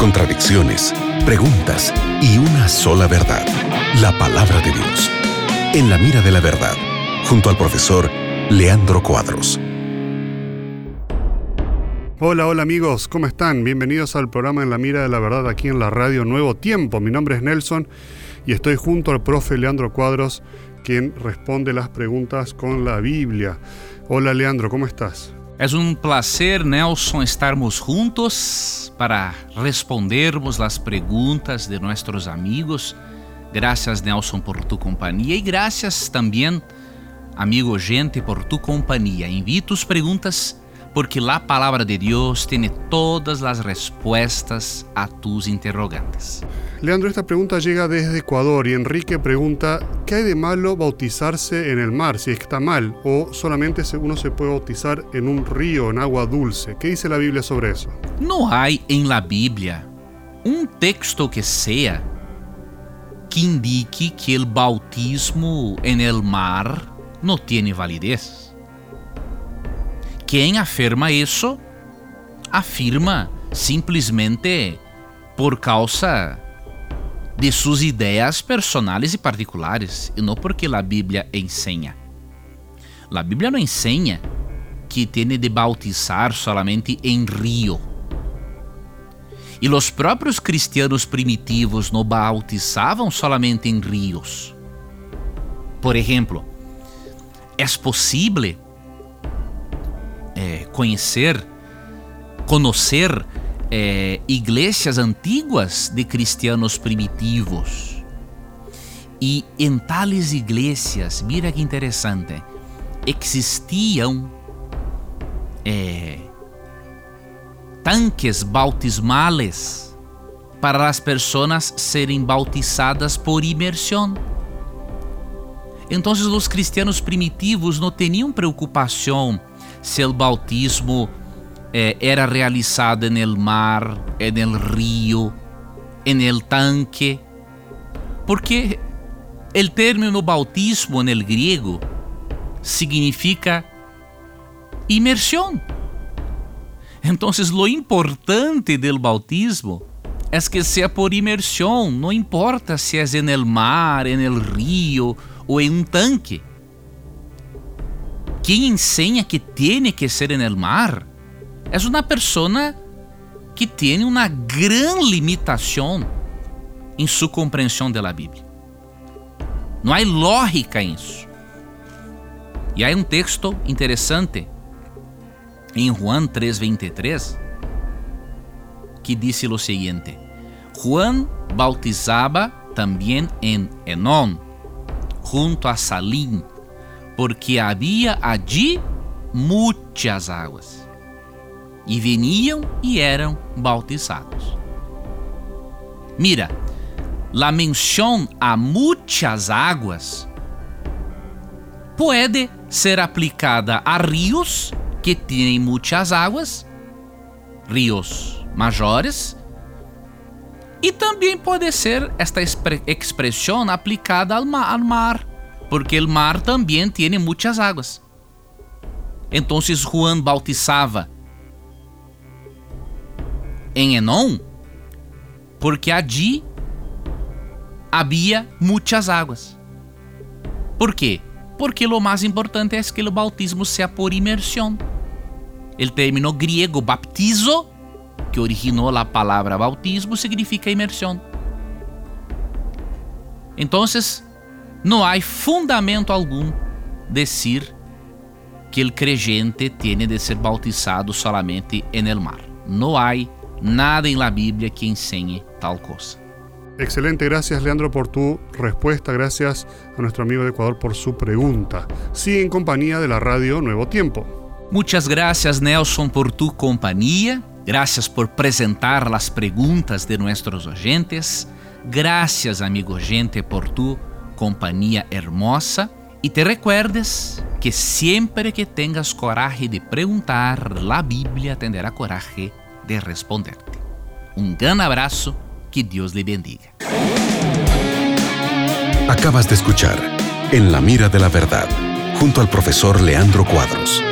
contradicciones, preguntas y una sola verdad, la palabra de Dios. En la mira de la verdad, junto al profesor Leandro Cuadros. Hola, hola amigos, ¿cómo están? Bienvenidos al programa En la Mira de la Verdad aquí en la radio Nuevo Tiempo. Mi nombre es Nelson y estoy junto al profe Leandro Cuadros, quien responde las preguntas con la Biblia. Hola Leandro, ¿cómo estás? Es un placer, Nelson, estarmos juntos para respondermos las preguntas de nuestros amigos. Gracias, Nelson, por tu compañía y gracias también, amigo gente, por tu compañía. Envíe tus preguntas porque la palabra de Dios tiene todas las respuestas a tus interrogantes. Leandro, esta pregunta llega desde Ecuador y Enrique pregunta, ¿qué hay de malo bautizarse en el mar si está mal? ¿O solamente uno se puede bautizar en un río, en agua dulce? ¿Qué dice la Biblia sobre eso? No hay en la Biblia un texto que sea que indique que el bautismo en el mar no tiene validez. Quem afirma isso, afirma simplesmente por causa de suas ideias personais e particulares, e não porque a Bíblia ensina. A Bíblia não ensina que tem de bautizar solamente em rio. E os próprios cristianos primitivos não bautizavam solamente em rios. Por exemplo, é possível conhecer, conhecer é, igrejas antiguas de cristianos primitivos. E em tales igrejas, mira que interessante, existiam é, tanques bautismales para as pessoas serem bautizadas por imersão. Então, os cristianos primitivos não tinham preocupação se o bautismo eh, era realizado no mar, no rio, no tanque, porque o término bautismo no griego significa imersão. Então, lo importante do bautismo é que seja por imersão, não importa se é no mar, no rio ou em um tanque. Quien enseña que tiene que ser en el mar es una persona que tiene una gran limitación en su comprensión de la Biblia. Não há lógica em isso. E há um texto interessante em Juan 3:23 que disse o seguinte: Juan bautizaba também em Enón, junto a Salim, porque havia allí muitas águas. E veniam e eram bautizados. Mira, la menção a muitas águas pode ser aplicada a rios que têm muitas águas, rios maiores, e também pode ser esta expressão aplicada ao mar porque o mar também tem muitas águas. Então Juan bautizava em Enon, porque allí havia muitas águas. Por quê? Porque o mais importante é que o bautismo seja por imersão. O término griego baptizo, que originou a palavra bautismo, significa imersão. Então, não há fundamento algum dizer que o creyente tem de ser bautizado solamente en el mar. Não há nada em la Bíblia que ensine tal coisa. Excelente, gracias Leandro por tu respuesta, gracias a nuestro amigo de Ecuador por su pregunta. Sigue en compañía de la radio Nuevo Tiempo. Muchas gracias Nelson por tu compañía, gracias por presentar las preguntas de nuestros oyentes, gracias amigo gente por tu companhia hermosa e te recuerdes que sempre que tengas coragem de perguntar, a Bíblia tendrá coragem de responderte. Um grande abraço, que Deus lhe bendiga. Acabas de escuchar En la mira de la verdad, junto al profesor Leandro Cuadros.